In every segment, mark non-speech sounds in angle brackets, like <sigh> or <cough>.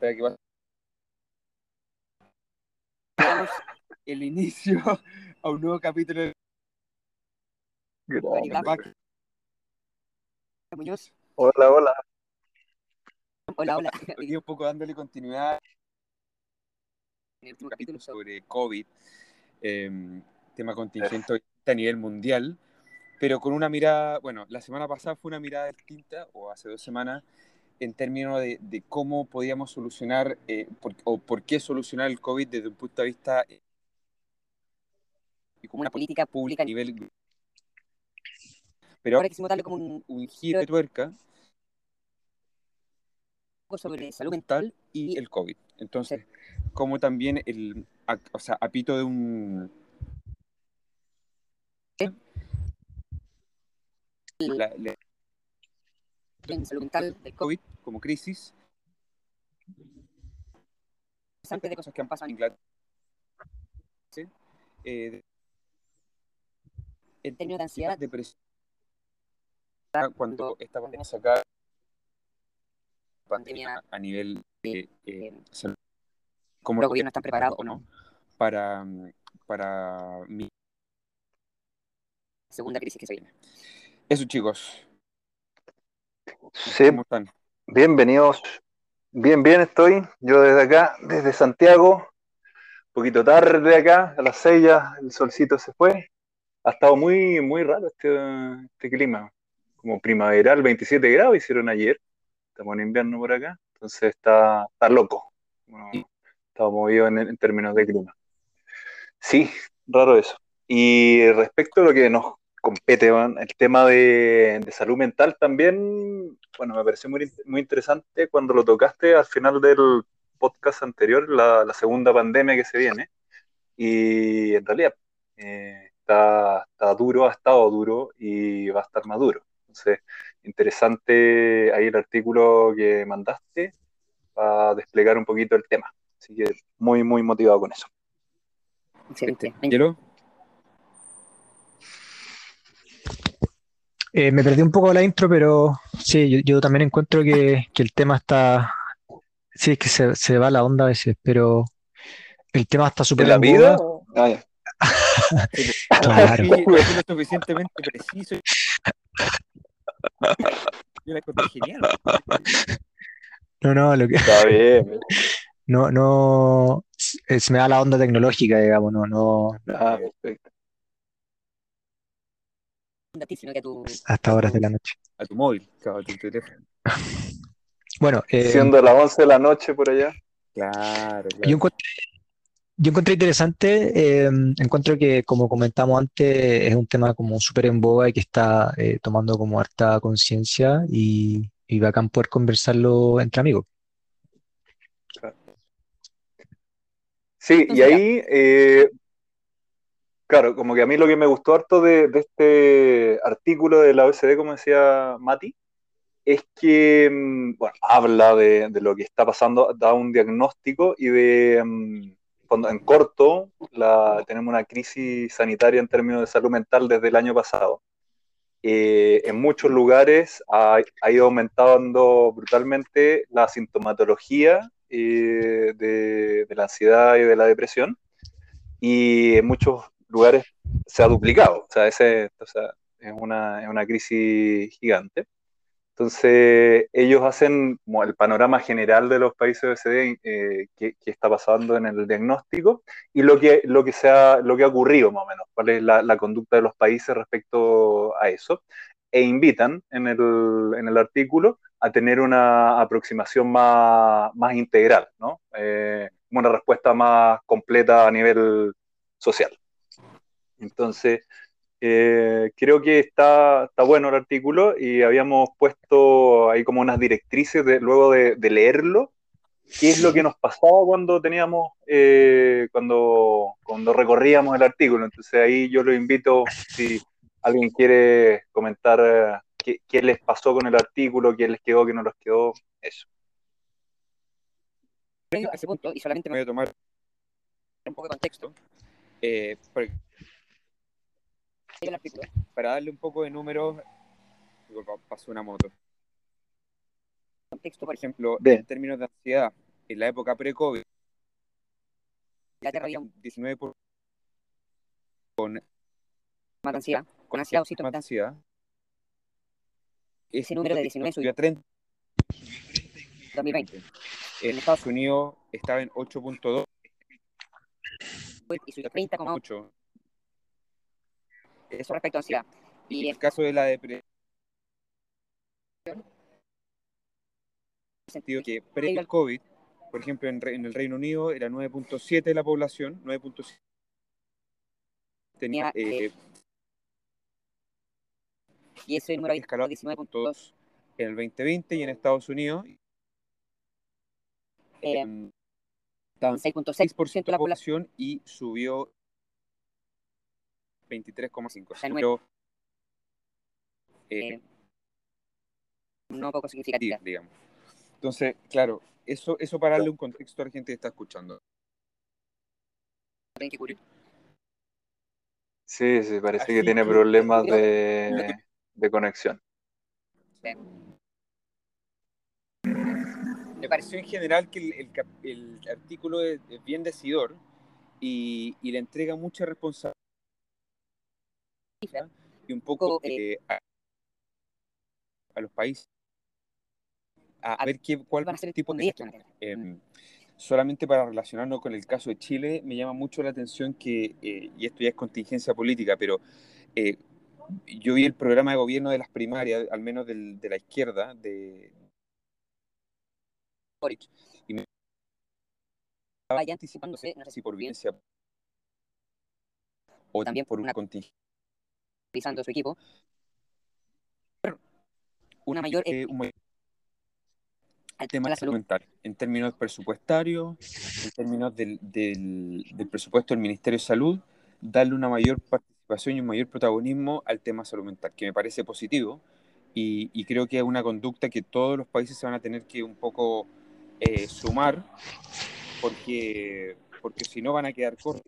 Espera <laughs> el inicio a un nuevo capítulo de. Hola, hola. Hola, hola. <laughs> Un poco dándole continuidad en el último capítulo sobre COVID, eh, tema contingente a nivel mundial, pero con una mirada, bueno, la semana pasada fue una mirada distinta, o hace dos semanas, en términos de, de cómo podíamos solucionar eh, por, o por qué solucionar el COVID desde un punto de vista eh, y como una política pública a nivel pero ahora quisimos darle como un, un giro de tuerca sobre salud mental y el COVID. Entonces, como también el, o sea, apito de un... La, la, salud mental del COVID como crisis de cosas que han pasado en Inglaterra ¿sí? eh, en términos de ansiedad, depresión cuando esta pandemia saca pandemia a nivel de eh, salud cómo los gobiernos están preparados o no para, para mi segunda crisis que se viene. Eso, chicos. Sí. ¿Cómo están? Bienvenidos. Bien, bien estoy. Yo desde acá, desde Santiago, un poquito tarde acá, a las seis ya el solcito se fue. Ha estado muy, muy raro este, este clima. Como primaveral, 27 grados hicieron ayer. Estamos en invierno por acá. Entonces está, está loco estaba movido en, términos de clima. Sí, raro eso. Y respecto a lo que nos compete, el tema de, salud mental también, bueno, me pareció muy, muy interesante cuando lo tocaste al final del podcast anterior, la, segunda pandemia que se viene. Y en realidad eh, está, está duro, ha estado duro y va a estar más duro. Entonces, interesante ahí el artículo que mandaste para desplegar un poquito el tema. Así que muy, muy motivado con eso. Excelente. Eh, me perdí un poco la intro, pero sí, yo, también encuentro que, el tema está. Sí, es que se, va la onda a veces, pero el tema está súper. ¿En la vida? Ah, <laughs> claro. lo suficientemente preciso. Yo la encontré genial. No, no, lo que. Está bien <laughs> no, no, se me da la onda tecnológica, digamos, no, no. Ah, perfecto. Hasta horas de la noche. A tu móvil, a tu teléfono. <laughs> Bueno, eh, siendo las 11 de la noche por allá. Claro, Yo encontré, yo encontré interesante, eh, encuentro que como comentamos antes, es un tema como súper en boga y que está eh, tomando como harta conciencia y, y bacán poder conversarlo entre amigos. Sí, y ahí, eh, claro, como que a mí lo que me gustó harto de, este artículo de la OECD, como decía Mati, es que, mm, bueno, habla de, lo que está pasando, da un diagnóstico y de, mm, en corto, la, tenemos una crisis sanitaria en términos de salud mental desde el año pasado. Eh, en muchos lugares ha, ha, ido aumentando brutalmente la sintomatología eh, de, la ansiedad y de la depresión, y en muchos lugares se ha duplicado, o sea, es, una, es una crisis gigante. Entonces, ellos hacen el panorama general de los países OECD, eh, qué, está pasando en el diagnóstico y lo que, lo que, sea, lo que ha ocurrido más o menos, cuál es la, la conducta de los países respecto a eso. E invitan en el, en el artículo a tener una aproximación más, más integral, ¿no? Eh, una respuesta más completa a nivel social. Entonces, eh, creo que está, está, bueno el artículo y habíamos puesto ahí como unas directrices de, luego de, leerlo, qué es lo que nos pasaba cuando teníamos, eh, cuando, cuando recorríamos el artículo. Entonces ahí yo lo invito, si alguien quiere comentar qué, les pasó con el artículo, qué les quedó, qué no les quedó, eso. A ese punto, y solamente me voy a tomar un poco de contexto, eh, para darle un poco de números, pasó una moto. Contexto, por ejemplo, en términos de ansiedad, en la época pre-COVID, había un 19% con más ansiedad, con ansiedad o más ansiedad. Ese número de 19 subió a 30 2020. En Estados Unidos estaba en 8.2 y subió a 30,8. Eso respecto a ansiedad. Y en el caso de la depresión, sentido que previo al COVID, por ejemplo, en, el Reino Unido era 9.7 de la población, 9.7 tenía eh, y ese número escalado a 19.2 en el 2020 y en Estados Unidos eh, 6.6% de la población y subió 23,5. Eh, no poco significativo. digamos. Entonces, claro, eso, eso para darle un contexto a la gente que está escuchando. Sí, sí, parece que tiene problemas de, de conexión. Me pareció en general que el, el, artículo es, bien decidor y, y, le entrega mucha responsabilidad y un poco eh, a, a, los países a, ver qué, cuál va a ser el tipo de... Eh, solamente para relacionarnos con el caso de Chile, me llama mucho la atención que, eh, y esto ya es contingencia política, pero eh, yo vi el programa de gobierno de las primarias, al menos del, de la izquierda, de y me estaba anticipándose, no sé si por violencia o también por una contingencia su equipo, una mayor, eh, un mayor al tema de la salud mental, en términos presupuestarios, en términos del, del, del, presupuesto del Ministerio de Salud, darle una mayor participación y un mayor protagonismo al tema salud mental, que me parece positivo. Y, y creo que es una conducta que todos los países se van a tener que un poco eh, sumar, porque, porque si no van a quedar cortos.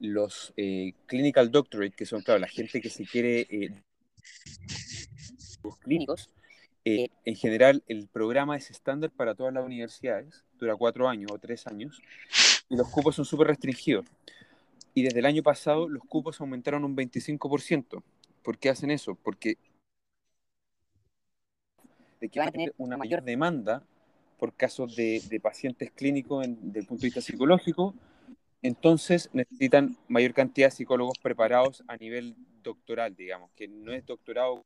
Los eh, clinical doctorate, que son, claro, la gente que se quiere eh, clínicos. Eh, en general, el programa es estándar para todas las universidades, dura cuatro años o tres años, y los cupos son súper restringidos. Y desde el año pasado los cupos aumentaron un 25%. ¿Por qué hacen eso? Porque de que van a tener una mayor demanda por casos de, de pacientes clínicos desde el punto de vista psicológico, entonces necesitan mayor cantidad de psicólogos preparados a nivel doctoral, digamos, que no es doctorado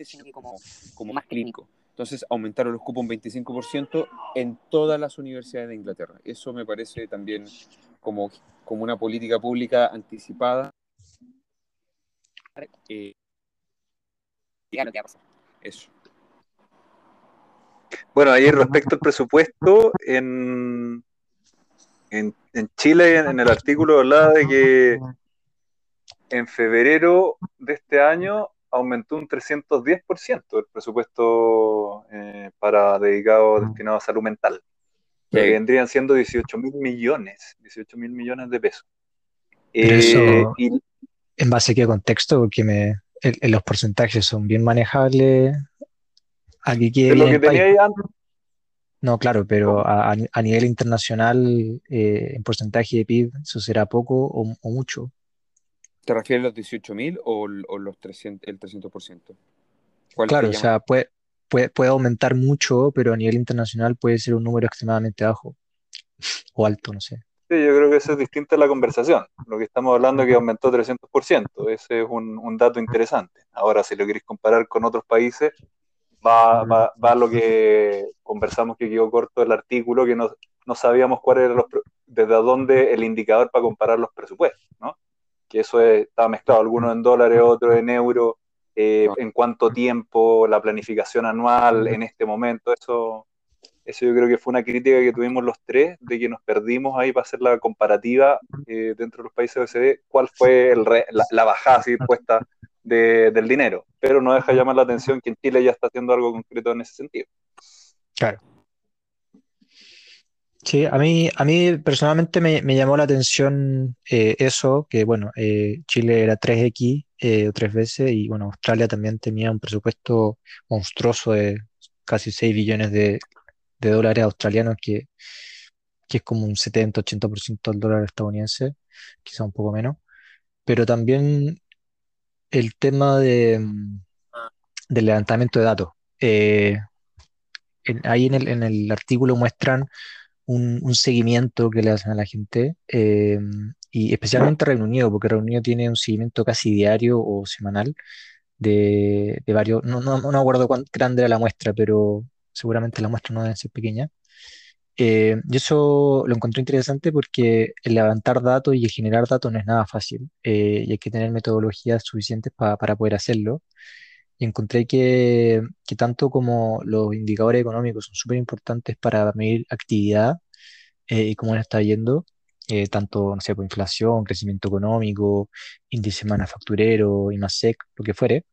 sino que como, como más clínico. Entonces aumentaron los cupos un 25% en todas las universidades de Inglaterra. Eso me parece también como, como una política pública anticipada. Eh, lo que va a pasar. Eso. Bueno, ahí respecto al presupuesto, en, en, en Chile, en, el artículo hablaba de que en febrero de este año aumentó un 310% el presupuesto eh, para dedicado, destinado a salud mental. Que vendrían siendo 18 mil millones, 18 mil millones de pesos. Eh, ¿En base a qué contexto? Porque me, los porcentajes son bien manejables. Aquí que lo que tenía antes. No, claro, pero a, nivel internacional, eh, en porcentaje de PIB, ¿eso será poco o, o mucho? ¿Te refieres a los 18.000 o, o los 300, el 300%? Claro, o sea, puede, puede, aumentar mucho, pero a nivel internacional puede ser un número extremadamente bajo <laughs> o alto, no sé. Sí, yo creo que eso es distinto a la conversación. Lo que estamos hablando es que aumentó 300%. Ese es un, un dato interesante. Ahora, si lo queréis comparar con otros países, va, va, va lo que conversamos que quedó corto el artículo, que no, no sabíamos cuál era los, desde dónde el indicador para comparar los presupuestos, ¿no? que eso está mezclado, algunos en dólares, otros en euros, eh, en cuánto tiempo, la planificación anual en este momento, eso, eso yo creo que fue una crítica que tuvimos los tres, de que nos perdimos ahí para hacer la comparativa eh, dentro de los países OECD, cuál fue el la, bajada así puesta del dinero, pero no deja llamar la atención que en Chile ya está haciendo algo concreto en ese sentido. Claro. Sí, a mí, a mí personalmente me, me llamó la atención eh, eso, que bueno, eh, Chile era 3X eh, tres veces y bueno, Australia también tenía un presupuesto monstruoso de casi 6 billones de, de dólares australianos, que, que es como un 70-80% del dólar estadounidense, quizá un poco menos. Pero también el tema de, mm, del levantamiento de datos. Eh, en- ahí en el, en el artículo muestran un, un seguimiento que le hacen a la gente, eh, y especialmente Reino Unido, porque Reino Unido tiene un seguimiento casi diario o semanal de, de varios, no, no, no acuerdo cuán grande era la muestra, pero seguramente la muestra no debe ser pequeña. Eh, y eso lo encontré interesante porque el levantar datos y el generar datos no es nada fácil, eh, y hay que tener metodologías suficientes pa- para poder hacerlo. Y encontré que, que tanto como los indicadores económicos son súper importantes para medir actividad eh, y cómo le está yendo, eh, tanto, no sé, por inflación, crecimiento económico, índice manufacturero, IMASEC, lo que fuere,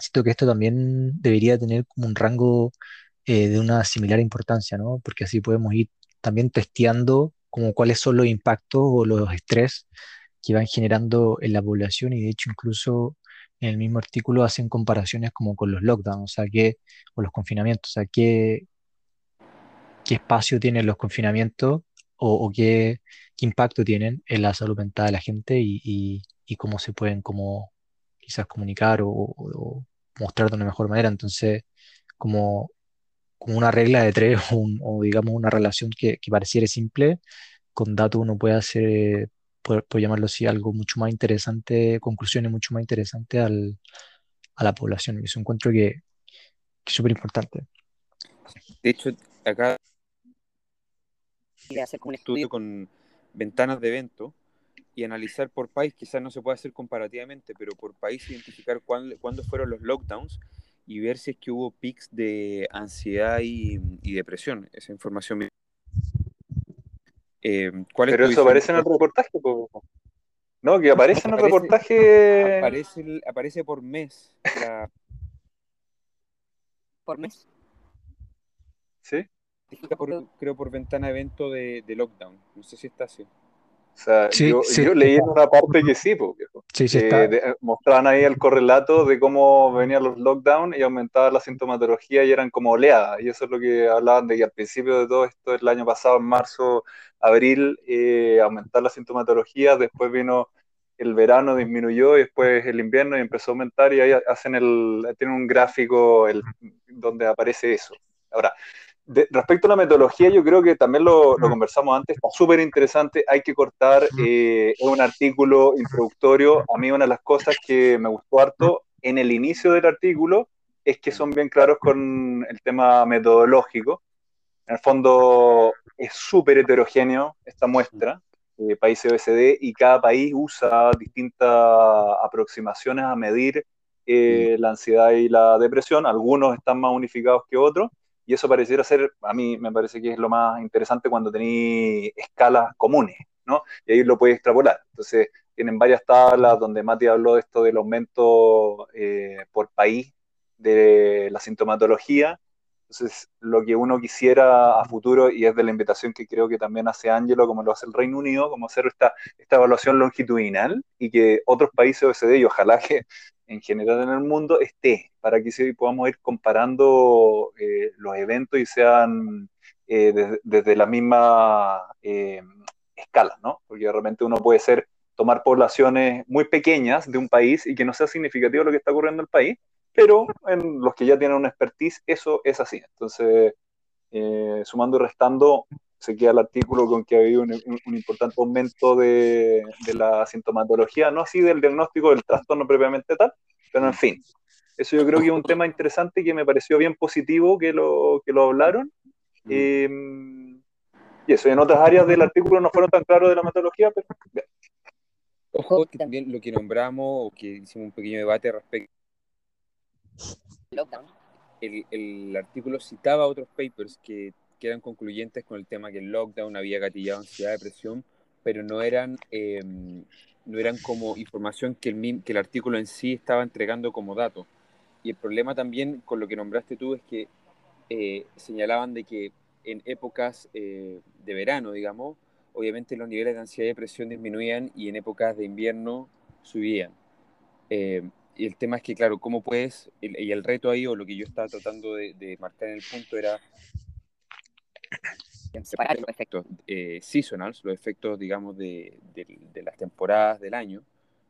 siento que esto también debería tener como un rango eh, de una similar importancia, ¿no? Porque así podemos ir también testeando como cuáles son los impactos o los estrés que van generando en la población y de hecho incluso en el mismo artículo hacen comparaciones como con los lockdowns, o sea, que, o los confinamientos, o sea, qué, qué espacio tienen los confinamientos o, o qué, qué impacto tienen en la salud mental de la gente y, y- y cómo se pueden como quizás comunicar o, o- o mostrar de una mejor manera. Entonces, como, como una regla de tres o, un- o digamos una relación que, que pareciera simple, con datos uno puede hacer, puede, puede llamarlo así, algo mucho más interesante, conclusiones mucho más interesantes al, a la población. Y eso encuentro que, que es súper importante. De hecho, acá hacer un estudio estudio con ventanas de evento y analizar por país, quizás no se puede hacer comparativamente, pero por país identificar cuándo, cuándo fueron los lockdowns y ver si es que hubo pics de ansiedad y, y depresión. Esa información. me- Eh, ¿cuál es Pero eso aparece en el reportaje, po. No, que aparece en el Aparece- reportaje. Aparece, aparece por mes. la- por mes. Sí. por- creo por ventana de evento de, de lockdown. No sé si está así. O sea, Sí, yo, sí, yo leí en una parte que sí, po, viejo. Sí, sí Eh, está. de- eh, mostraban ahí el correlato de cómo venían los lockdowns y aumentaba la sintomatología y eran como oleadas. Y eso es lo que hablaban de que al principio de todo esto, el año pasado, en marzo, abril, eh, aumentar la sintomatología, después vino el verano, disminuyó y después el invierno y empezó a aumentar y ahí hacen el, tienen un gráfico el, donde aparece eso. Ahora, de, respecto a la metodología, yo creo que también lo, lo conversamos antes, está súper interesante, hay que cortar, eh, un artículo introductorio, a mí una de las cosas que me gustó harto en el inicio del artículo es que son bien claros con el tema metodológico, en el fondo es súper heterogéneo esta muestra, eh, países OECD, y cada país usa distintas aproximaciones a medir eh, la ansiedad y la depresión, algunos están más unificados que otros, y eso pareciera ser, a mí me parece que es lo más interesante cuando tenéis escalas comunes, ¿no? Y ahí lo puedes extrapolar. Entonces, tienen varias tablas donde Mati habló de esto del aumento eh, por país de la sintomatología. Entonces, lo que uno quisiera a futuro, y es de la invitación que creo que también hace Ángelo, como lo hace el Reino Unido, como hacer esta, esta evaluación longitudinal y que otros países OECD, y ojalá que en general en el mundo esté, para que podamos ir comparando eh, los eventos y sean eh, desde, la misma eh, escala, ¿no? Porque de repente uno puede ser tomar poblaciones muy pequeñas de un país y que no sea significativo lo que está ocurriendo en el país, pero en los que ya tienen una expertise, eso es así. Entonces, sumando y restando, se queda el artículo con que ha habido un, un, un importante aumento de, de, la sintomatología, no así del diagnóstico del trastorno propiamente tal, pero en fin, eso yo creo que es un tema interesante que me pareció bien positivo que lo, que lo hablaron. Eh, y eso, en otras áreas del artículo no fueron tan claros de la metodología, pero bien. Ojo, que también lo que nombramos, o que hicimos un pequeño debate respecto el, el artículo citaba otros papers que, que, eran concluyentes con el tema que el lockdown había gatillado ansiedad, depresión, pero no eran, eh, no eran como información que el, que el artículo en sí estaba entregando como dato. Y el problema también con lo que nombraste tú es que eh, señalaban de que en épocas eh, de verano, digamos, obviamente los niveles de ansiedad y depresión disminuían y en épocas de invierno subían. Eh, y el tema es que, claro, ¿cómo puedes? y el reto ahí, o lo que yo estaba tratando de, marcar en el punto, era separar los efectos eh, seasonals, los efectos, digamos, de, de, las temporadas del año,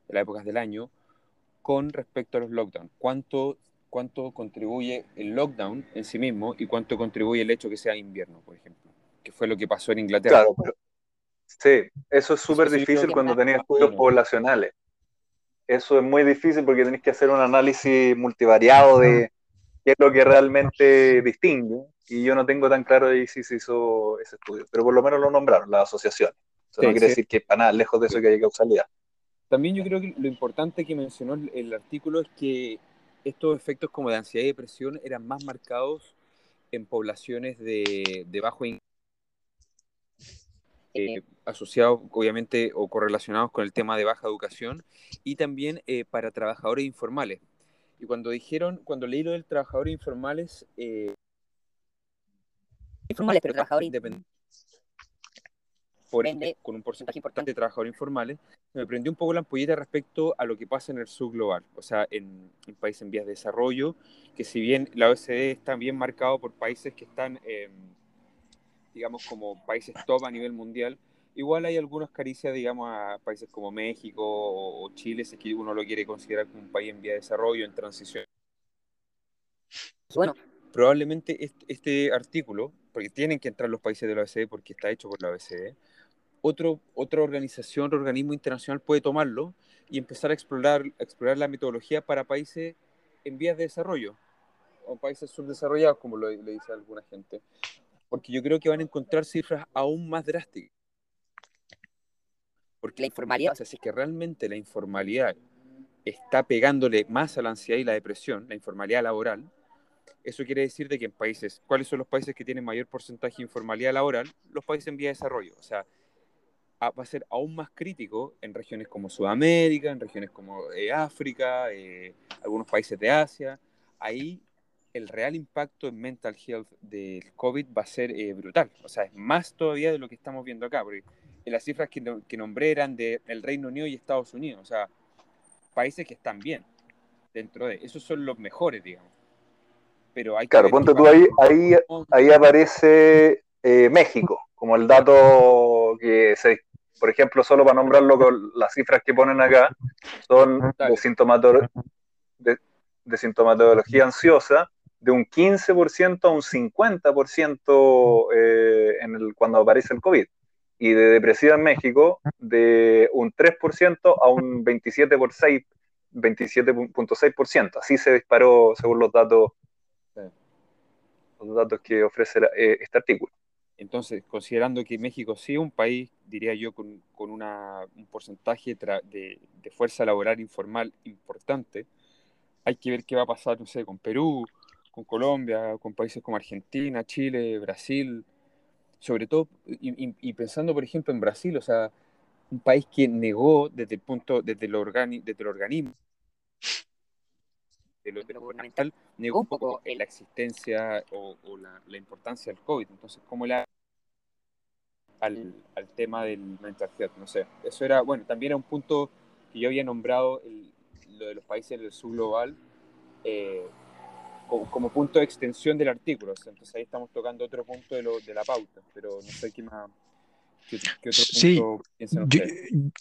de las épocas del año, con respecto a los lockdowns. ¿Cuánto, ¿Cuánto contribuye el lockdown en sí mismo y cuánto contribuye el hecho que sea invierno, por ejemplo? Que fue lo que pasó en Inglaterra. Claro, pero, sí, eso es súper difícil cuando tenías estudios poblacionales eso es muy difícil porque tenés que hacer un análisis multivariado de qué es lo que realmente distingue. Y yo no tengo tan claro ahí si se hizo ese estudio, pero por lo menos lo nombraron, la asociación. Eso no quiere decir que para nada lejos de eso que haya causalidad. También yo creo que lo importante que mencionó el artículo es que estos efectos como de ansiedad y depresión eran más marcados en poblaciones de, de bajo ingreso eh, asociados obviamente o correlacionados con el tema de baja educación y también eh, para trabajadores informales. Y cuando dijeron, cuando leí lo del trabajadores informales, eh, informales, pero trabajadores independientes, por ende, con un porcentaje importante de trabajadores informales, me prendió un poco la ampolleta respecto a lo que pasa en el sur global, o sea, en, en países en vías de desarrollo, que si bien la OECD está bien marcado por países que están digamos, como países top a nivel mundial, igual hay algunas caricias, digamos, a países como México o, Chile, si es que uno lo quiere considerar como un país en vía de desarrollo, en transición. Bueno, probablemente este, artículo, porque tienen que entrar los países de la OECD porque está hecho por la OECD, otro, otra organización, otro organismo internacional puede tomarlo y empezar a explorar, explorar la metodología para países en vías de desarrollo o países subdesarrollados, como lo, le dice alguna gente. Porque yo creo que van a encontrar cifras aún más drásticas. Porque la informalidad, o sea, si es que realmente la informalidad está pegándole más a la ansiedad y la depresión, la informalidad laboral, eso quiere decir de que en países, ¿cuáles son los países que tienen mayor porcentaje de informalidad laboral? Los países en vía de desarrollo. O sea, va a ser aún más crítico en regiones como Sudamérica, en regiones como eh, África, eh, algunos países de Asia. Ahí el real impacto en mental health del COVID va a ser eh, brutal. O sea, es más todavía de lo que estamos viendo acá, porque las cifras que, que nombré eran del Reino Unido y Estados Unidos, o sea, países que están bien dentro de, esos son los mejores, digamos. Pero hay claro, ponte tú ahí, ahí, ahí aparece eh, México, como el dato que se, por ejemplo, solo para nombrarlo con las cifras que ponen acá, son de, sintomatología, de sintomatología ansiosa, de un 15% a un 50% eh, en el, cuando aparece el COVID. Y de depresiva en México, de un 3% a un 27,6%. 27.6%. Así se disparó según los datos, los datos que ofrece eh, este artículo. Entonces, considerando que México sí es un país, diría yo, con, con una, un porcentaje de, de, fuerza laboral informal importante, hay que ver qué va a pasar, no sé, con Perú, con Colombia, con países como Argentina, Chile, Brasil, sobre todo, y, pensando, por ejemplo, en Brasil, o sea, un país que negó desde el punto, desde el, organi, desde el organismo, de lo, gubernamental, negó un poco la existencia o, la, importancia del COVID. Entonces, ¿cómo le al, al tema del mental health? No sé, eso era, bueno, también era un punto que yo había nombrado lo de los países del sur global, eh, como, punto de extensión del artículo. Entonces ahí estamos tocando otro punto de, lo, de la pauta, pero no sé qué más. ¿Qué, otro sí, punto yo,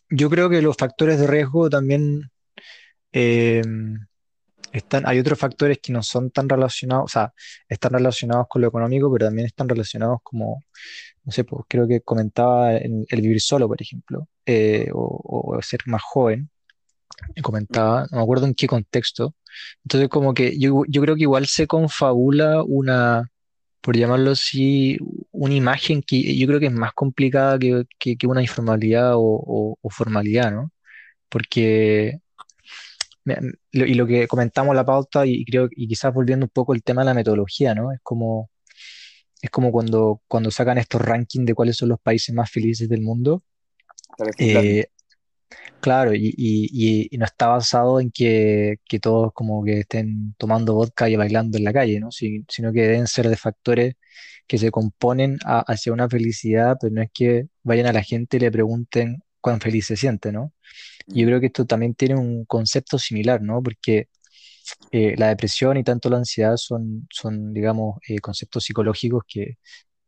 yo, creo que los factores de riesgo también eh, están, hay otros factores que no son tan relacionados, o sea, están relacionados con lo económico, pero también están relacionados como, no sé, pues creo que comentaba el, vivir solo, por ejemplo, eh, o, o, ser más joven, comentaba, no me acuerdo en qué contexto. Entonces, como que yo, yo creo que igual se confabula una, por llamarlo así, una imagen que yo creo que es más complicada que, que, una informalidad o, o, formalidad, ¿no? Porque, y lo que comentamos en la pauta, y creo, y quizás volviendo un poco el tema de la metodología, ¿no? Es como, es como cuando, cuando sacan estos rankings de cuáles son los países más felices del mundo. Eh, Claro, y, y, y, no está basado en que, que, todos como que estén tomando vodka y bailando en la calle, ¿no? sino que deben ser de factores que se componen hacia una felicidad, pero no es que vayan a la gente y le pregunten cuán feliz se siente, ¿no? Y yo mm. creo que esto también tiene un concepto similar, ¿no? Porque eh, la depresión y tanto la ansiedad son, son digamos, eh, conceptos psicológicos que,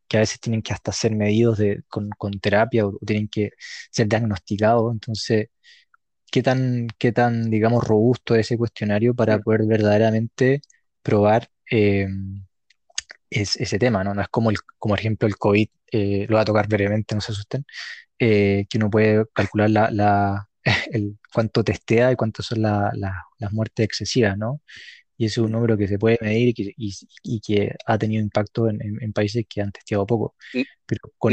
que, a veces tienen que hasta ser medidos de, con, con, terapia o, tienen que ser diagnosticados. Entonces, ¿qué tan, qué tan, digamos, robusto es ese cuestionario para poder verdaderamente probar eh, es, ese tema, ¿no? No es como, el, como ejemplo el COVID, lo va a tocar brevemente, no se asusten, que uno puede calcular la, la <laughs> el cuánto testea y cuántas son las muertes excesivas, ¿no? Y ese es un número que se puede medir y que, ha tenido impacto en, países que han testeado poco. Y,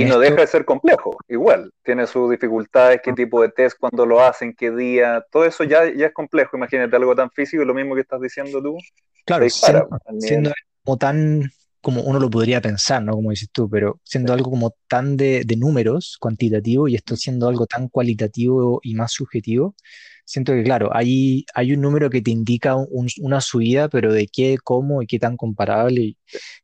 no deja de ser complejo, igual. Tiene sus dificultades, qué tipo de test, cuándo lo hacen, qué día, todo eso ya, ya es complejo. Imagínate algo tan físico, lo mismo que estás diciendo tú. Claro, siendo, siendo como tan como uno lo podría pensar, ¿no? Como dices tú, pero siendo algo como tan de, números cuantitativo y esto siendo algo tan cualitativo y más subjetivo, siento que, claro, hay, hay un número que te indica una subida, pero de qué, cómo y qué tan comparable.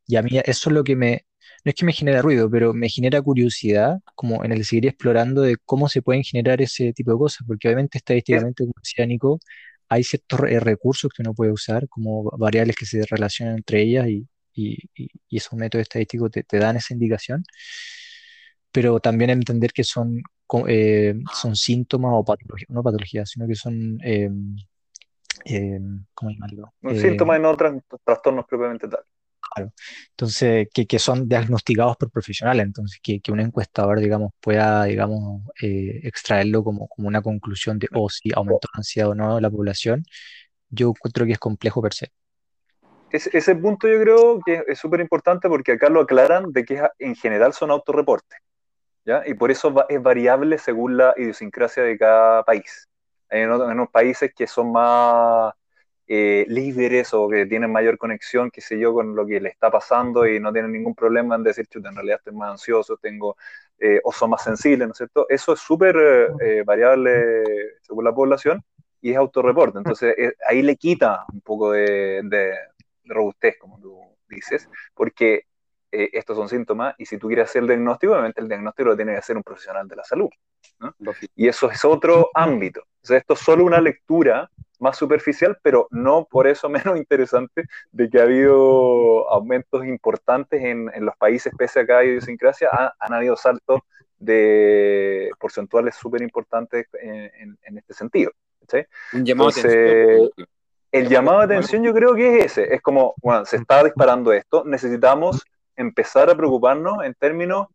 Y, a mí eso es lo que me, no es que me genera ruido, pero me genera curiosidad, como en el seguir explorando de cómo se pueden generar ese tipo de cosas, porque obviamente estadísticamente, como decía Nico, hay ciertos recursos que uno puede usar, como variables que se relacionan entre ellas y y, esos métodos estadísticos te, dan esa indicación, pero también entender que son, eh, son síntomas o patologías, no patologías, sino que son, eh, eh, ¿cómo llamarlo? Un síntoma y no trastornos propiamente tal. Claro. Entonces, que, que, son diagnosticados por profesionales, entonces que, que un encuestador, digamos, pueda, digamos, extraerlo como, como una conclusión de, o oh, si aumentó la ansiedad o no la población, yo encuentro que es complejo per se ese, punto yo creo que es súper importante porque acá lo aclaran de que en general son autorreportes, ¿ya? Y por eso es variable según la idiosincrasia de cada país. Hay unos países que son más eh, líderes o que tienen mayor conexión, qué sé yo, con lo que le está pasando y no tienen ningún problema en decir, chuta, en realidad estoy más ansioso, tengo, eh, o son más sensibles, ¿no es cierto? Eso es súper eh, variable según la población y es autorreporte. Entonces ahí le quita un poco de, robustez, como tú dices, porque eh, estos son síntomas y si tú quieres hacer el diagnóstico, obviamente el diagnóstico lo tiene que hacer un profesional de la salud. Y eso es otro ámbito. O esto es solo una lectura más superficial, pero no por eso <laughs> menos interesante de que ha habido aumentos importantes en, en los países, pese a cada idiosincrasia, han habido saltos de porcentuales súper importantes en, en, este sentido. Un llamado Entonces, el llamado de atención yo creo que es ese, es como, bueno, se está disparando esto, necesitamos empezar a preocuparnos en términos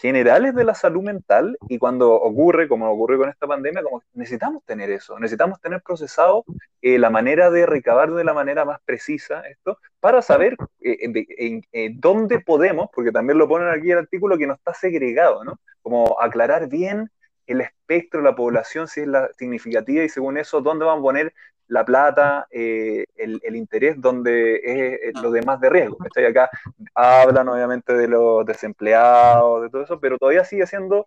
generales de la salud mental y cuando ocurre, como ocurre con esta pandemia, como necesitamos tener eso, necesitamos tener procesado eh, la manera de recabar de la manera más precisa esto para saber eh, en, eh, dónde podemos, porque también lo ponen aquí el artículo que no está segregado, ¿no? Como aclarar bien el espectro de la población, si es la significativa y según eso, dónde van a poner la plata, eh, el, interés, donde es eh, lo demás de riesgo. Estoy acá, hablan obviamente de los desempleados, de todo eso, pero todavía sigue siendo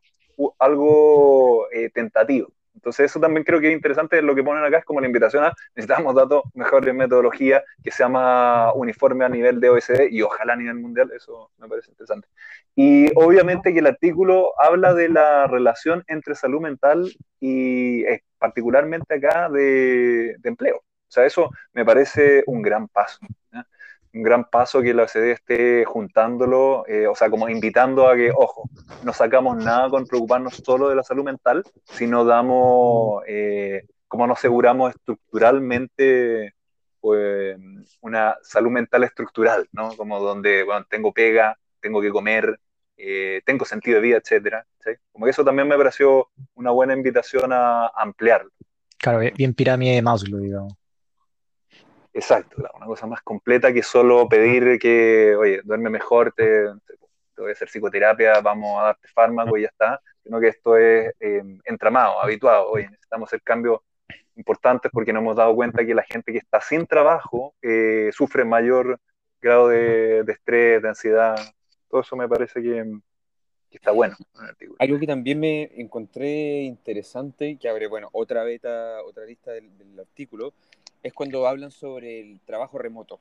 algo eh, tentativo. Entonces eso también creo que es interesante, lo que ponen acá es como la invitación a necesitamos datos, mejores metodología, que sea más uniforme a nivel de OECD y ojalá a nivel mundial, eso me parece interesante. Y obviamente que el artículo habla de la relación entre salud mental y eh, particularmente acá de, empleo. O sea, eso me parece un gran paso un gran paso que la OCDE esté juntándolo, eh, o sea, como invitando a que, ojo, no sacamos nada con preocuparnos solo de la salud mental, sino damos, eh, como nos aseguramos estructuralmente pues, una salud mental estructural, ¿no? Como donde, bueno, tengo pega, tengo que comer, eh, tengo sentido de vida, etcétera. Como que eso también me pareció una buena invitación a ampliarlo. Claro, bien pirámide de Maslow, digamos. Exacto, una cosa más completa que solo pedir que, oye, duerme mejor, te, te voy a hacer psicoterapia, vamos a darte fármaco y ya está, sino que esto es em, entramado, habituado. Oye, necesitamos hacer cambios importantes porque nos hemos dado cuenta que la gente que está sin trabajo eh, sufre mayor grado de, estrés, de ansiedad. Todo eso me parece que, que está bueno. Algo que también me encontré interesante, que abre, bueno, otra beta, otra lista del, artículo, es cuando hablan sobre el trabajo remoto,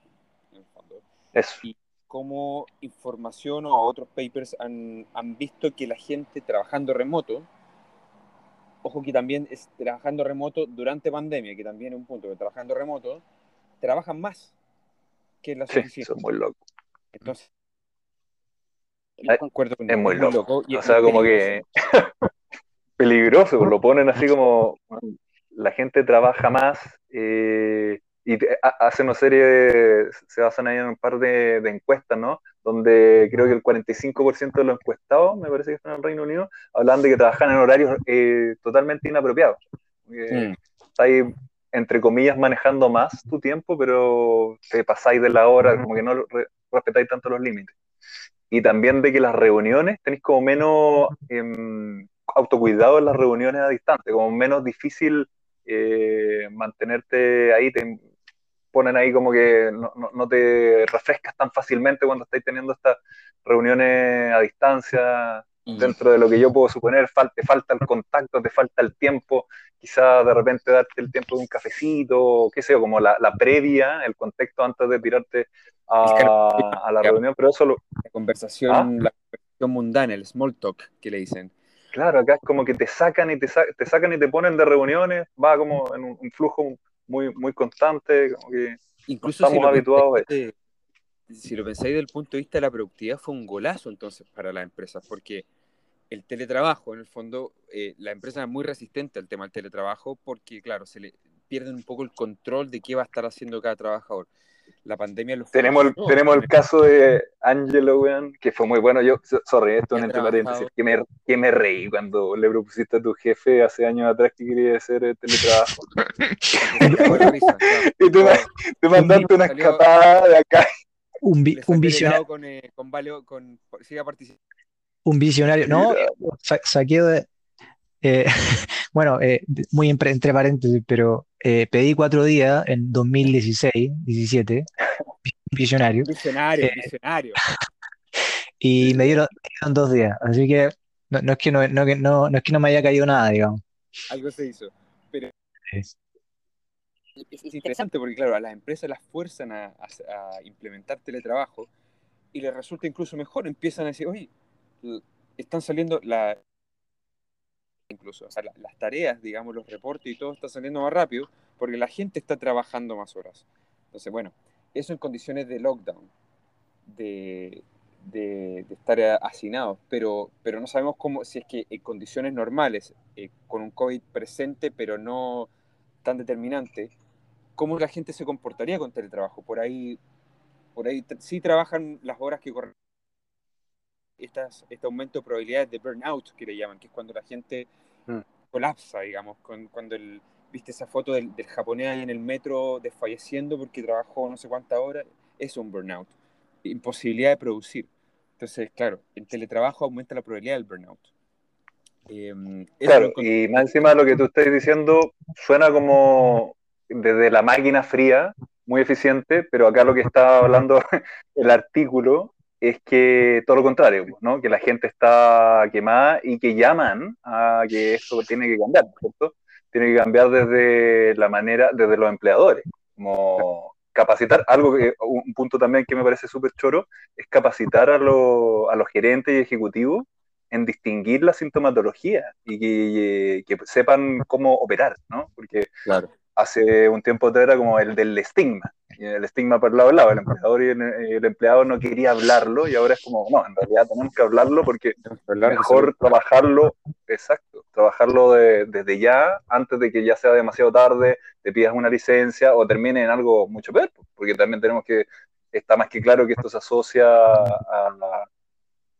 en el fondo. Eso. Y cómo información o otros papers han, han visto que la gente trabajando remoto, ojo que también es trabajando remoto durante pandemia, que también es un punto, que trabajando remoto, trabajan más que en las sí, Son muy locos. Entonces, es muy loco. o sea, como que <laughs> peligroso, lo ponen así como la gente trabaja más eh, y hacen una serie, se basan ahí en un par de, encuestas, ¿no? Donde creo que el 45% de los encuestados, me parece que están en el Reino Unido, hablan de que trabajan en horarios eh, totalmente inapropiados. Mm. ahí, entre comillas, manejando más tu tiempo, pero te pasáis de la hora, como que no respetáis tanto los límites y también de que las reuniones tenéis como menos eh, autocuidado en las reuniones a distancia, como menos difícil eh, mantenerte ahí, te ponen ahí como que no, no, te refrescas tan fácilmente cuando estáis teniendo estas reuniones a distancia, dentro de lo que yo puedo suponer, te falta el contacto, te falta el tiempo, quizá de repente darte el tiempo de un cafecito, qué sé yo, como la, la previa, el contexto antes de tirarte a, la reunión, pero eso lo... La conversación, ¿Ah? la conversación mundana, el small talk que le dicen. Claro, acá es como que te sacan y te, te sacan y te ponen de reuniones, va como en un, flujo muy, muy constante, como que Incluso estamos habituados a eso si lo pensáis desde el punto de vista de la productividad, fue un golazo entonces para las empresas, porque el teletrabajo, en el fondo, eh, la empresa es muy resistente al tema del teletrabajo, porque, claro, se le pierden un poco el control de qué va a estar haciendo cada trabajador. La pandemia lo Tenemos el, tenemos el caso de Angelo, weón, que fue muy bueno. Yo, sorry, esto es entre paréntesis, que me, que me reí cuando le propusiste a tu jefe hace años atrás que quería hacer el teletrabajo. <laughs> <laughs> y tú, te mandaste una escapada de acá un, visionario. Eh, con, siga Un visionario, no, saqueo de. Eh, <laughs> bueno, eh, muy entre paréntesis, pero pedí cuatro días en 2016, 17, visionario. Visionario, visionario. <laughs> Y me dieron, dos días, así que no, es que no, no, no, es que no me haya caído nada, digamos. Algo se hizo, pero es interesante porque, claro, a las empresas las fuerzan a, implementar teletrabajo y les resulta incluso mejor. Empiezan a decir, oye, están saliendo la, incluso, o sea, las tareas, digamos, los reportes y todo está saliendo más rápido porque la gente está trabajando más horas. Entonces, bueno, eso en condiciones de lockdown, de, estar hacinados, pero, pero no sabemos cómo, si es que en condiciones normales, eh, con un COVID presente, pero no tan determinante, cómo la gente se comportaría con teletrabajo. Por ahí, por ahí sí trabajan las horas que corren. Estas, este aumento de probabilidades de burnout que le llaman, que es cuando la gente mm. colapsa, digamos, cuando el, viste esa foto del, japonés ahí en el metro desfalleciendo porque trabajó no sé cuántas horas, es un burnout, imposibilidad de producir. Entonces, claro, el teletrabajo aumenta la probabilidad del burnout. Em, claro, y más encima de lo que tú estás diciendo, suena como desde la máquina fría, muy eficiente, pero acá lo que está hablando <laughs> el artículo es que todo lo contrario, ¿no? que la gente está quemada y que llaman a que eso tiene que cambiar, ¿cierto? Tiene que cambiar desde la manera, desde los empleadores, como capacitar, algo que, un punto también que me parece súper choro, es capacitar a, a los gerentes y ejecutivos en distinguir la sintomatología y que, que, sepan cómo operar, ¿no? Porque claro hace un tiempo era como el del estigma, el estigma por lado a lado, el empleador y el, empleado no quería hablarlo y ahora es como, no, en realidad tenemos que hablarlo porque mejor trabajarlo, exacto, trabajarlo desde ya, antes de que ya sea demasiado tarde, te pidas una licencia o termine en algo mucho peor, porque también tenemos que, está más que claro que esto se asocia a,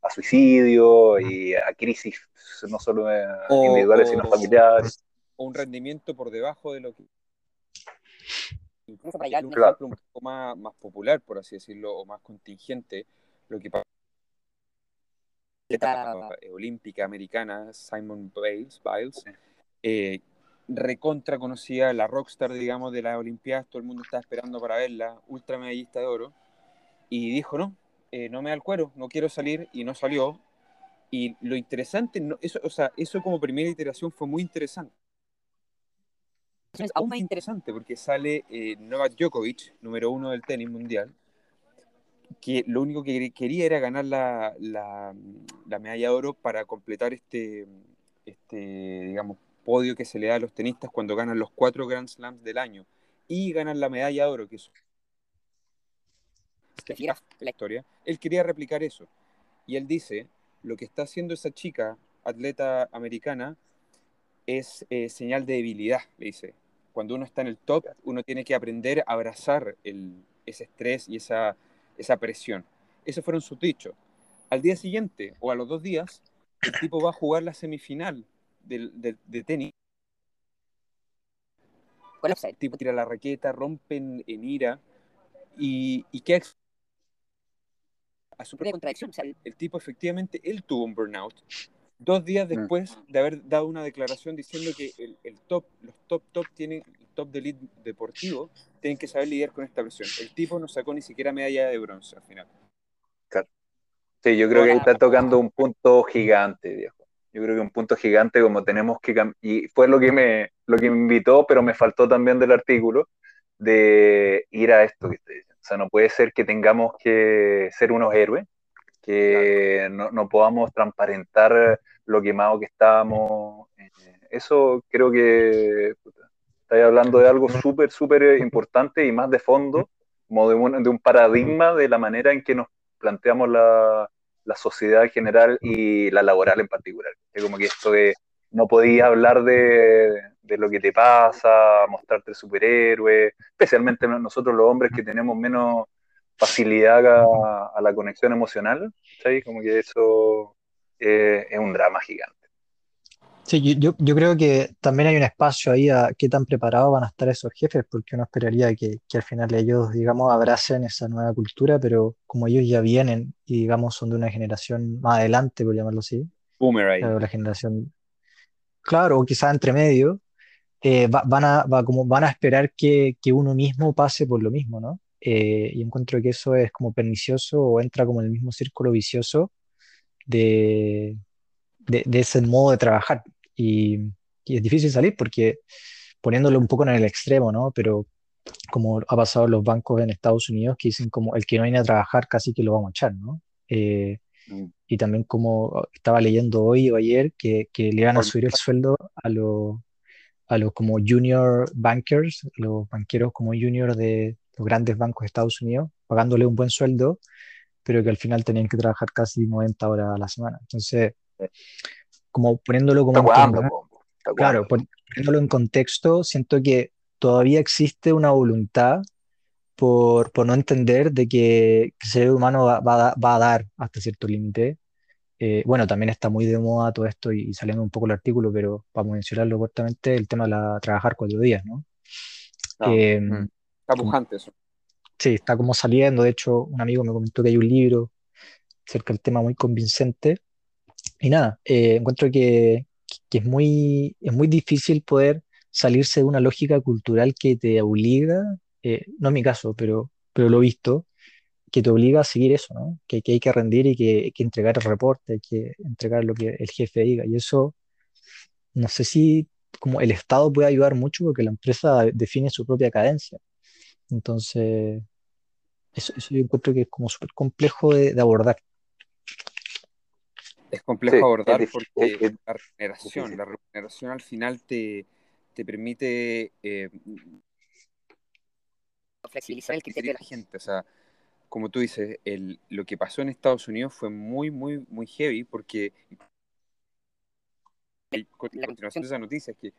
a suicidio y a crisis, no solo individuales, sino familiares. O un rendimiento por debajo de lo que Incluso para llegar un ejemplo un poco más, más, popular, por así decirlo, o más contingente, lo que pasa la olímpica americana, Simon Biles, Biles eh, recontra conocida, la rockstar, digamos, de las Olimpiadas, todo el mundo estaba esperando para verla, ultra medallista de oro, y dijo, no, eh, no me da el cuero, no quiero salir, y no salió, Y lo interesante, no, eso, o sea, eso como primera iteración fue muy interesante. Es aún más interesante porque sale eh, Novak Djokovic, número uno del tenis mundial, que lo único que quería era ganar la, la, la medalla de oro para completar este, este, digamos, podio que se le da a los tenistas cuando ganan los cuatro Grand Slams del año y ganan la medalla de oro, que es la historia. Él quería replicar eso. Y él dice, lo que está haciendo esa chica, atleta americana, es eh, señal de debilidad, le dice. Cuando uno está en el top, uno tiene que aprender a abrazar el, ese estrés y esa, esa presión. Esos fueron sus dichos. Al día siguiente o a los dos días, el tipo va a jugar la semifinal de, de, tenis. el tipo tira la raqueta, rompe en, ira y, y queda a su propia contradicción. el, tipo efectivamente, él tuvo un burnout. Dos días mm. después de haber dado una declaración diciendo que el, el top, los top top tienen, el top de elite deportivo, tienen que saber lidiar con esta presión. El tipo no sacó ni siquiera medalla de bronce al final. Sí, yo creo que ahí está tocando un punto gigante, viejo. Yo creo que un punto gigante como tenemos que y fue lo que me lo que me invitó, pero me faltó también del artículo de ir a esto que estoy diciendo. O sea, no puede ser que tengamos que ser unos héroes, que no, no, podamos transparentar lo quemado que estábamos. Eh, eso creo que estáis hablando de algo súper, súper importante y más de fondo, como de un, de un paradigma de la manera en que nos planteamos la, la sociedad en general y la laboral en particular. Es como que esto de no podía hablar de, de, lo que te pasa, mostrarte superhéroe, especialmente nosotros los hombres que tenemos menos facilidad a, la conexión emocional, ¿sabes? Como que eso eh, es un drama gigante. Sí, yo, yo, creo que también hay un espacio ahí a qué tan preparados van a estar esos jefes, porque uno esperaría que, que, al final ellos, digamos, abracen esa nueva cultura, pero como ellos ya vienen y, digamos, son de una generación más adelante, por llamarlo así. Boomer la generación, claro, o quizás entre medio, eh, van, a, va, como, van a esperar que, que, uno mismo pase por lo mismo, ¿no? Eh, y encuentro que eso es como pernicioso o entra como en el mismo círculo vicioso de, de, de ese modo de trabajar y, es difícil salir porque poniéndolo un poco en el extremo, ¿no? Pero como ha pasado en los bancos en Estados Unidos que dicen como el que no viene a trabajar casi que lo vamos a echar, ¿no? Eh, mm. Y también como estaba leyendo hoy o ayer que, que le van a subir el sueldo a los a los como junior bankers, los banqueros como junior de los grandes bancos de Estados Unidos, pagándole un buen sueldo, pero que al final tenían que trabajar casi 90 horas a la semana. Entonces, como poniéndolo como... claro, poniéndolo en contexto, siento que todavía existe una voluntad por, por no entender de que, el ser humano va, va, a dar hasta cierto límite. Eh, bueno, también está muy de moda todo esto y, saliendo un poco el artículo, pero para mencionarlo cortamente, el tema de la, trabajar cuatro días, ¿no? Eh, mm. Está pujante eso. Sí, está como saliendo. De hecho, un amigo me comentó que hay un libro acerca del tema muy convincente y nada, eh, encuentro que, que, es, muy, es muy difícil poder salirse de una lógica cultural que te obliga, eh, no en mi caso, pero, pero lo he visto, que te obliga a seguir eso, ¿no? Que, que hay que rendir y que hay que entregar el reporte, hay que entregar lo que el jefe diga. Y eso, no sé si como el Estado puede ayudar mucho porque la empresa define su propia cadencia. Entonces, eso, eso yo encuentro que es como súper complejo de, de abordar es complejo abordar porque la regeneración, la regeneración al final te, te permite eh, flexibilizar el criterio de la gente. O sea, como tú dices, el, lo que pasó en Estados Unidos fue muy, muy, muy heavy porque la continuación de esa noticia es que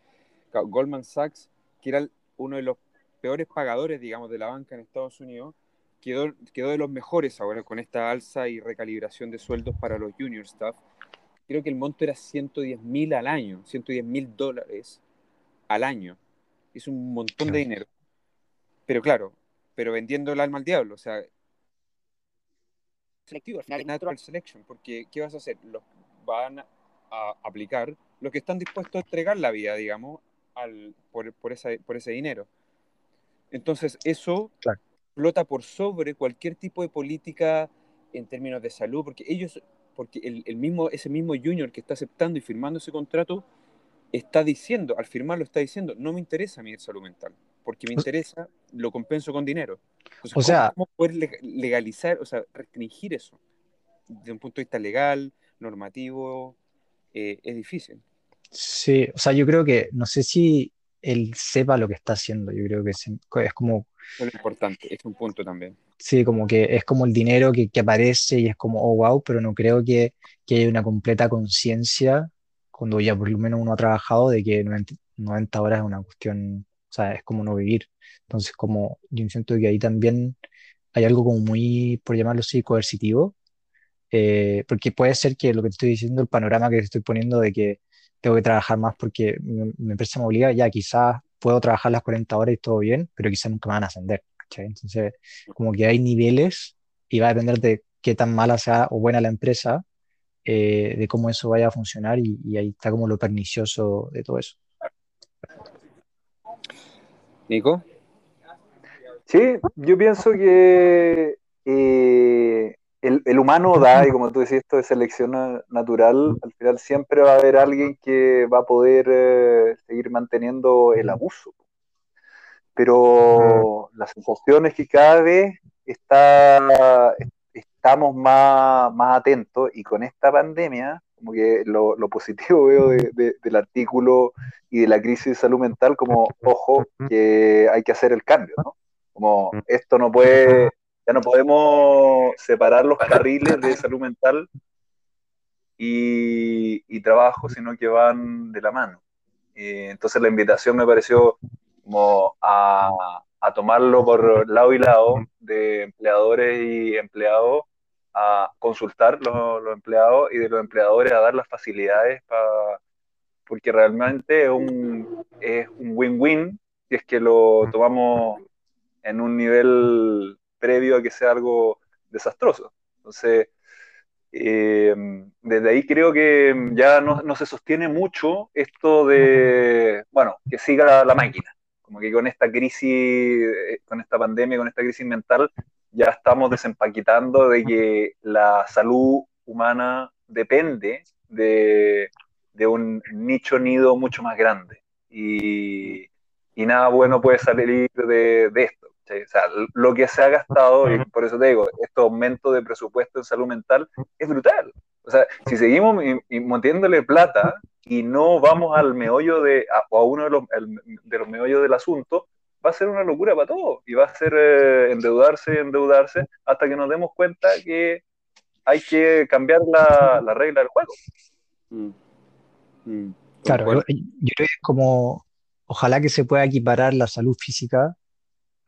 Goldman Sachs, que era uno de los peores pagadores, digamos, de la banca en Estados Unidos, quedó, quedó de los mejores ahora con esta alza y recalibración de sueldos para los junior staff. Creo que el monto era 110 mil al año, 110 mil dólares al año. Es un montón de dinero. Pero claro, pero vendiendo el alma al diablo, o sea, selectivo, al final natural selection, porque ¿qué vas a hacer? Los van a aplicar los que están dispuestos a entregar la vida, digamos, al, por, por, esa, por ese dinero. Entonces, eso flota por sobre cualquier tipo de política en términos de salud, porque ellos, porque el, el mismo, ese mismo junior que está aceptando y firmando ese contrato está diciendo, al firmarlo está diciendo, no me interesa mi salud mental, porque me interesa, lo compenso con dinero. Entonces, O sea- ¿cómo, poder leg- legalizar, o sea, restringir eso? Desde un punto de vista legal, normativo, eh, es difícil. Sí, o sea, yo creo que, no sé si él sepa lo que está haciendo, yo creo que se- es como, es importante, es un punto también. sí, como que es como el dinero que, que aparece y es como, oh, wow, pero no creo que, que haya una completa conciencia cuando ya por lo menos uno ha trabajado de que 90, 90 horas es una cuestión, o sea, es como no vivir. Entonces, como yo siento que ahí también hay algo como muy, por llamarlo así, coercitivo, eh, porque puede ser que lo que te estoy diciendo, el panorama que te estoy poniendo de que tengo que trabajar más porque mi, mi empresa me obliga, ya quizás puedo trabajar las 40 horas y todo bien, pero quizás nunca me van a ascender, ¿cachai? Entonces, como que hay niveles y va a depender de qué tan mala sea o buena la empresa, eh, de cómo eso vaya a funcionar y, y ahí está como lo pernicioso de todo eso. Nico, Sí, yo pienso que eh, el, el humano da, y como tú decís, esto de selección na- natural, al final siempre va a haber alguien que va a poder eh, seguir manteniendo el abuso. Pero la sensación es que cada vez está, estamos más, más atentos y con esta pandemia, como que lo, lo positivo <laughs> veo de- de- del artículo y de la crisis de salud mental como, ojo, que hay que hacer el cambio, ¿no? Como esto no puede, ya no podemos separar los carriles de salud mental y, trabajo, sino que van de la mano. Eh, entonces la invitación me pareció como a, a tomarlo por lado y lado de empleadores y empleados, a consultar los, los empleados y de los empleadores a dar las facilidades para porque realmente es un es un win-win si es que lo tomamos en un nivel previo a que sea algo desastroso. Entonces, eh, desde ahí creo que ya no, se sostiene mucho esto de, bueno, que siga la, máquina. Como que con esta crisis, con esta pandemia, con esta crisis mental, ya estamos desempaquetando de que la salud humana depende de, un nicho nido mucho más grande. Y, nada bueno puede salir de esto. ¿Sí? O sea, lo que se ha gastado, y por eso te digo, este aumento de presupuesto en salud mental es brutal. O sea, si seguimos metiéndole plata y no vamos al meollo de, a, a uno de los, el, de los meollos del asunto, va a ser una locura para todos y va a ser eh, endeudarse, endeudarse, hasta que nos demos cuenta que hay que cambiar la, la regla del juego. Mm. Mm. Claro, yo, yo, creo que es como, ojalá que se pueda equiparar la salud física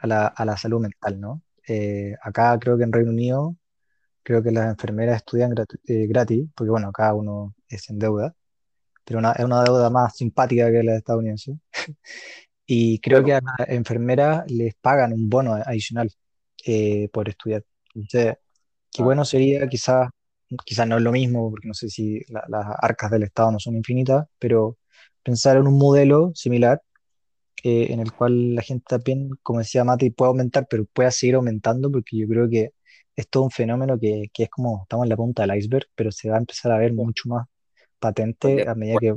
a la, a la salud mental, ¿no? Eh, acá creo que en Reino Unido, creo que las enfermeras estudian gratis, eh, gratis porque bueno, cada uno es en deuda, pero una, es una deuda más simpática que la estadounidense. <laughs> y creo que a las enfermeras les pagan un bono adicional eh, por estudiar. Entonces, qué ah. bueno sería quizás quizás no es lo mismo, porque no sé si la, las arcas del Estado no son infinitas, pero pensar en un modelo similar eh, en el cual la gente también, como decía Mati, puede aumentar, pero pueda seguir aumentando, porque yo creo que es todo un fenómeno que, que es como estamos en la punta del iceberg, pero se va a empezar a ver mucho más patente a medida que...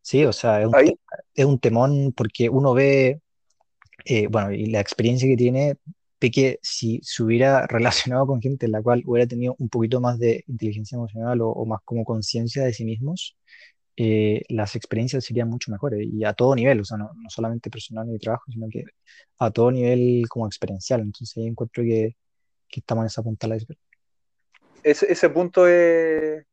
Sí, o sea, es un, te, es un temón porque uno ve, eh, bueno, y la experiencia que tiene de que si se hubiera <laughs> relacionado con gente en la cual hubiera tenido un poquito más de inteligencia emocional o, o más como conciencia de sí mismos, eh, las experiencias serían mucho mejores y a todo nivel, o sea, no, no, solamente personal ni de trabajo, sino que a todo nivel como experiencial. Entonces ahí encuentro que, que estamos en esa punta del iceberg. Ese, ese punto es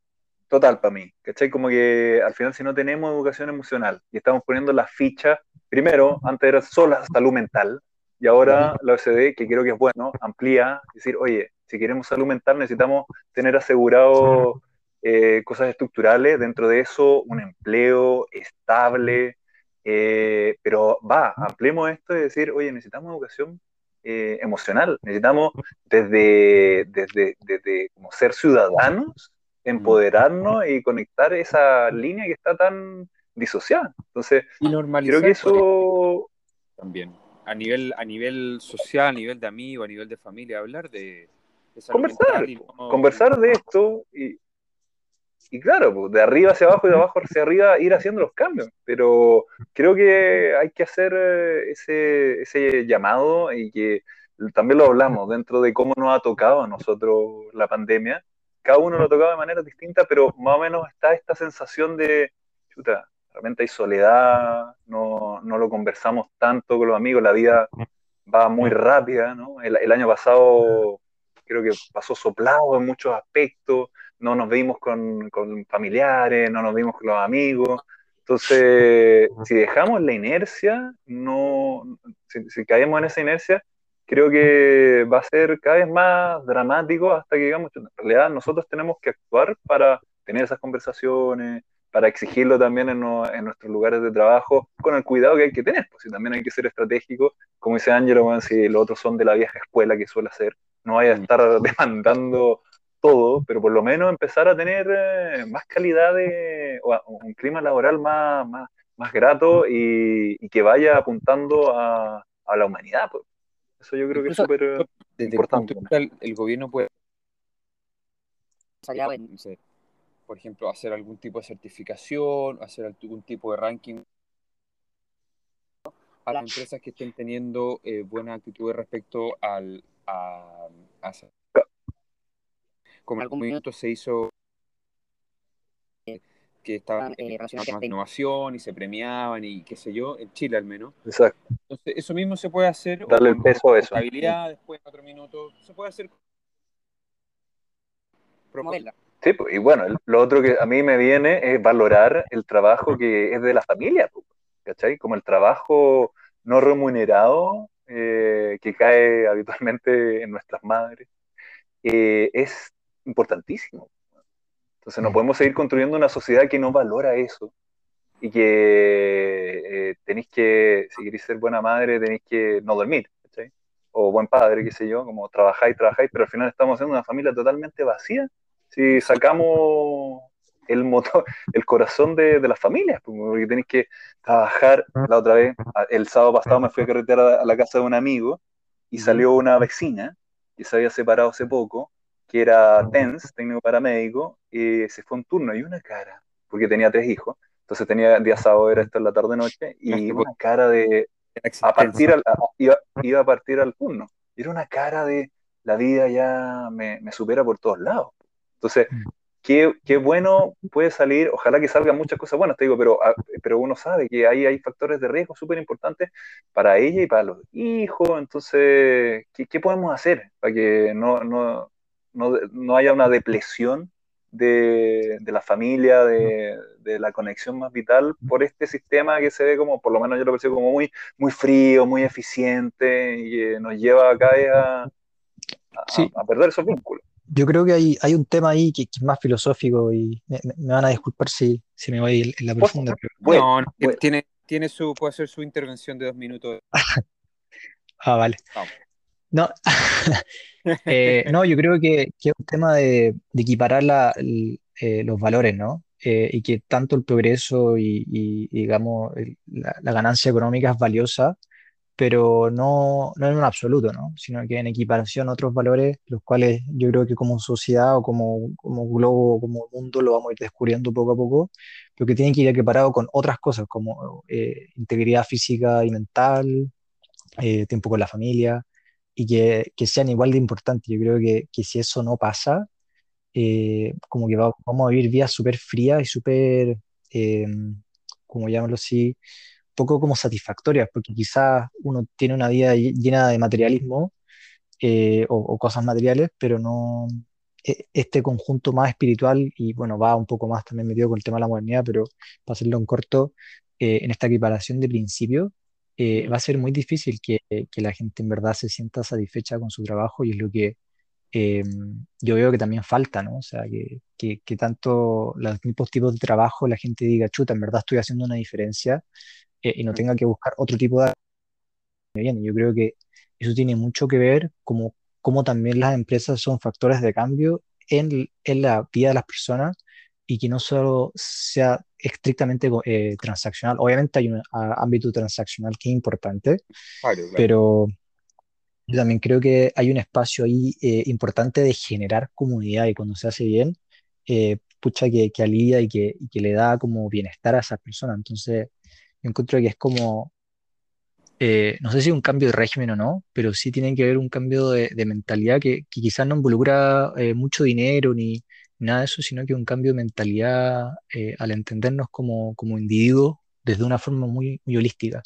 total para mí, ¿cachai? Como que al final si no tenemos educación emocional y estamos poniendo las fichas, primero, antes era solo la salud mental, y ahora la OCDE, que creo que es bueno, amplía, decir, oye, si queremos salud mental necesitamos tener asegurado eh, cosas estructurales, dentro de eso un empleo estable, eh, pero va, ampliemos esto y decir, oye, necesitamos educación eh, emocional, necesitamos desde, desde, desde como ser ciudadanos, empoderarnos y conectar esa línea que está tan disociada. Entonces, y creo que eso... También a nivel, a nivel social, a nivel de amigo, a nivel de familia, hablar de, conversar, conversar de esto y, y claro, pues, de arriba hacia abajo y de abajo hacia arriba ir haciendo los cambios. Pero creo que hay que hacer eh, ese, ese llamado y que también lo hablamos dentro de cómo nos ha tocado a nosotros la pandemia. Cada uno lo ha tocado de manera distinta, pero más o menos está esta sensación de, chuta, realmente hay soledad, no, no lo conversamos tanto con los amigos, la vida va muy rápida, ¿no? El, el año pasado creo que pasó soplado en muchos aspectos, no nos vimos con, con familiares, no nos vimos con los amigos. Entonces, si dejamos la inercia, no, si, caemos en esa inercia, creo que va a ser cada vez más dramático hasta que digamos, en realidad nosotros tenemos que actuar para tener esas conversaciones, para exigirlo también en, en nuestros lugares de trabajo, con el cuidado que hay que tener, pues si también hay que ser estratégico, como dice Ángelo, si los otros son de la vieja escuela que suele hacer, no vaya a estar <laughs> demandando todo, pero por lo menos empezar a tener eh, más calidad de, o, un clima laboral más, más, más grato y, que vaya apuntando a, a la humanidad. Pues. Eso yo creo que es súper importante. El, gobierno puede, por ejemplo, hacer algún tipo de certificación, hacer algún tipo de ranking a las empresas que estén teniendo eh, buena actitud respecto al, a, a como en algún momento se hizo que estaban eh, relacionadas innovación y se premiaban y qué sé yo, en Chile al menos. Exacto. Entonces, eso mismo se puede hacer. Darle el peso a eso. Habilidad, después cuatro minutos, se puede hacer. Promoverla. Sí, pues, y bueno, lo otro que a mí me viene es valorar el trabajo que es de la familia, pues, ¿cachai? Como el trabajo no remunerado eh, que cae habitualmente en nuestras madres, eh, es importantísimo. Entonces no mm. podemos seguir construyendo una sociedad que no valora eso y que eh, tenéis que, si queréis ser buena madre, tenéis que no dormir, o buen padre, qué sé yo, como trabajáis, trabajáis, pero al final estamos haciendo una familia totalmente vacía si sacamos el motor, el corazón de, de las familias, pues, porque tenéis que trabajar. La otra vez, el sábado pasado me fui a carretera a la casa de un amigo y salió una vecina que se había separado hace poco que era TENS, técnico paramédico, y se fue un turno y una cara, porque tenía tres hijos, entonces tenía día sábado, era esto en la tarde-noche, y una cara de... A partir al, iba, iba, a partir al turno. Era una cara de la vida ya me, me supera por todos lados. Entonces, mm. qué, qué, bueno puede salir, ojalá que salgan muchas cosas buenas, te digo, pero, ah, pero uno sabe que ahí hay factores de riesgo súper importantes para ella y para los hijos. Entonces, ¿qué, qué podemos hacer para que no, no, no, haya una depresión de, la familia, de, la conexión más vital por este sistema que se ve como, por lo menos yo lo percibo como muy, muy frío, muy eficiente y nos lleva acá a, a, perder esos vínculos. Yo creo que hay, hay un tema ahí que, es más filosófico y me, van a disculpar si, si me voy en la profunda. Bueno, Tiene, tiene su, puede ser su intervención de dos minutos. <laughs> ah, vale. No, <laughs> eh, no, yo creo que, es un tema de, equiparar eh, los valores, ¿no? Eh, y que tanto el progreso y, digamos, la, ganancia económica es valiosa, pero no, no en un absoluto, ¿no? Sino que en equiparación a otros valores, los cuales yo creo que como sociedad o como, como globo, como mundo, lo vamos a ir descubriendo poco a poco, pero que tienen que ir equiparados con otras cosas como integridad física y mental, tiempo con la familia y que, que, sean igual de importantes. Yo creo que, que si eso no pasa, eh, como que vamos a vivir vidas súper frías y súper, eh, como llamarlo así, poco como satisfactorias, porque quizás uno tiene una vida llena de materialismo eh, o, cosas materiales, pero no e, este conjunto más espiritual, y bueno, va un poco más también metido con el tema de la modernidad, pero para hacerlo en corto, en esta equiparación de principios, eh, va a ser muy difícil que, que, la gente en verdad se sienta satisfecha con su trabajo y es lo que eh, yo veo que también falta, ¿no? O sea, que, que, tanto los mismos tipos de trabajo la gente diga, chuta, en verdad estoy haciendo una diferencia eh, y no tenga que buscar otro tipo de... Bien, yo creo que eso tiene mucho que ver como, como también las empresas son factores de cambio en, en la vida de las personas y que no solo sea estrictamente eh, transaccional. Obviamente hay un ámbito transaccional que es importante, pero, Yo también creo que hay un espacio ahí eh, importante de generar comunidad y cuando se hace bien, eh, pucha que, que alivia y que, y que le da como bienestar a esas personas. Entonces, yo encuentro que es como, eh, no sé si un cambio de régimen o no, pero sí tiene que haber un cambio de, de mentalidad que, que quizás no involucra eh, mucho dinero ni nada de eso, sino que un cambio de mentalidad eh, al entendernos como, como individuos desde una forma muy, muy holística.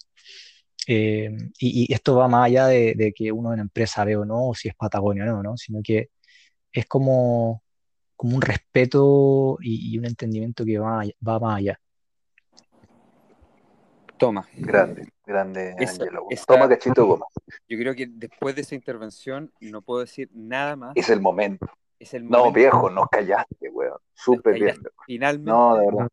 Eh, y, y esto va más allá de, de que uno en empresa ve o no, o si es Patagonia o no, ¿no? Sino que es como, como un respeto y, y un entendimiento que va, va más allá. Toma. Grande, grande, Esa- Angelo. esa- Toma cachito goma. Yo creo que después de esa intervención no puedo decir nada más. Es el momento. Es el No, viejo, nos callaste, weón. Súper bien. Finalmente, No, de verdad.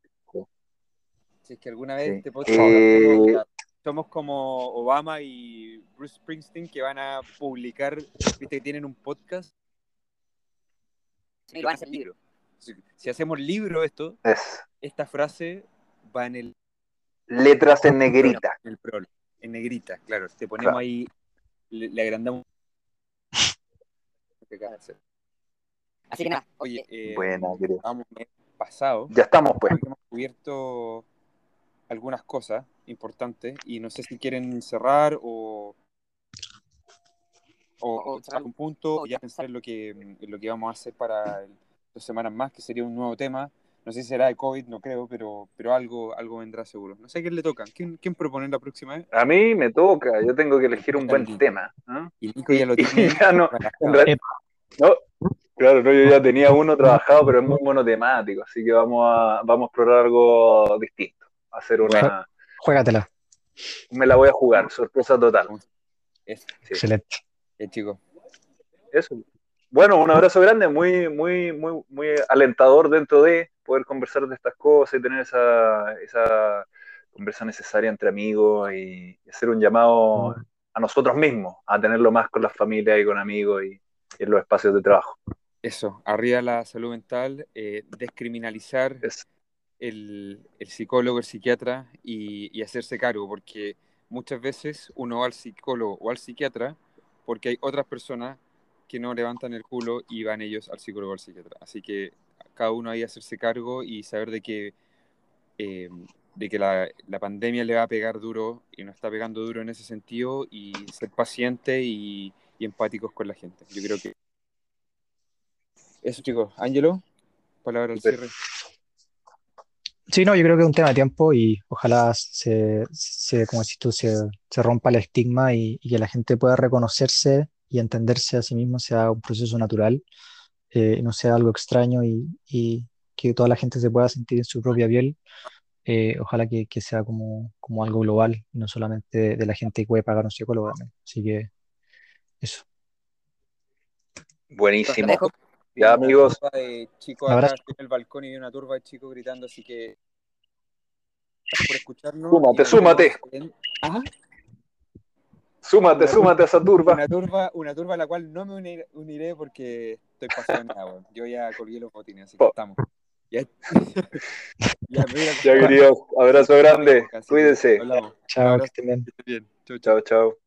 si es que alguna vez Sí. este podcast Eh, somos, como Obama y Bruce Springsteen que van a publicar, viste que tienen un podcast. Sí, lo van a hacer libro. Si, si hacemos libro esto, Es esta frase va en el, letras en <laughs> negrita. en el prólogo, en negrita, claro. Te ponemos Claro. ahí, le, le agrandamos. <laughs> lo que acabas de hacer. Así que nada, Oye, eh, eh, Buena, vamos mes pasado. Ya estamos, pues. Hemos cubierto algunas cosas importantes y no sé si quieren cerrar o, o, O un punto o ya pensar en lo que, en lo que vamos a hacer para el- dos semanas más, que sería un nuevo tema. No sé si será de COVID, no creo, pero, pero algo, algo vendrá seguro. No sé a quién le toca. ¿Quién, quién propone la próxima vez? A mí me toca, yo tengo que elegir un buen tema. ¿ah? Y Nico ya lo <laughs> tiene. ya no, en realidad- no, claro, no, yo ya <laughs> tenía uno trabajado, pero es muy monotemático, así que vamos a, vamos a explorar algo distinto. Hacer una. Juégatela. me la voy a jugar, sorpresa total. Eso, Sí. Excelente. eh, chicos. Eso. Bueno, un abrazo grande, muy, muy, muy, muy alentador dentro de poder conversar de estas cosas y tener esa, esa conversa necesaria entre amigos y, y hacer un llamado a nosotros mismos, a tenerlo más con la familia y con amigos y, y en los espacios de trabajo. Eso, arriba la salud mental, eh, descriminalizar Es- el, el psicólogo, el psiquiatra y, y hacerse cargo, porque muchas veces uno va al psicólogo o al psiquiatra porque hay otras personas que no levantan el culo y van ellos al psicólogo o al psiquiatra. Así que cada uno ahí hacerse cargo y saber de que, eh, de que la, la pandemia le va a pegar duro y nos está pegando duro en ese sentido y ser paciente y, y empáticos con la gente. Yo creo que eso chicos. Ángelo, palabra al cierre. Sí, no, yo creo que es un tema de tiempo y ojalá se, se como decís tú, se, se rompa el estigma y, y que la gente pueda reconocerse y entenderse a sí mismo sea un proceso natural, eh, y no sea algo extraño y, y que toda la gente se pueda sentir en su propia piel. Eh, ojalá que, que sea como, como algo global y no solamente de, de la gente que puede pagar un psicólogo también. Así que eso. Buenísimo. Ya, amigos. Una turba de chicos acá en el balcón y vi una turba de chicos gritando, así que gracias por escucharnos. Súmate, súmate. en- Ajá, Súmate, Una súmate a esa turba. una turba, una turba a la cual no me uniré, uniré porque estoy en agua. Yo ya colgué los botines, así que Oh. estamos. Ya, <laughs> ya, mira, Ya, queridos, abrazo grande. Cuídense. Chao, que estén bien. Chao, chao.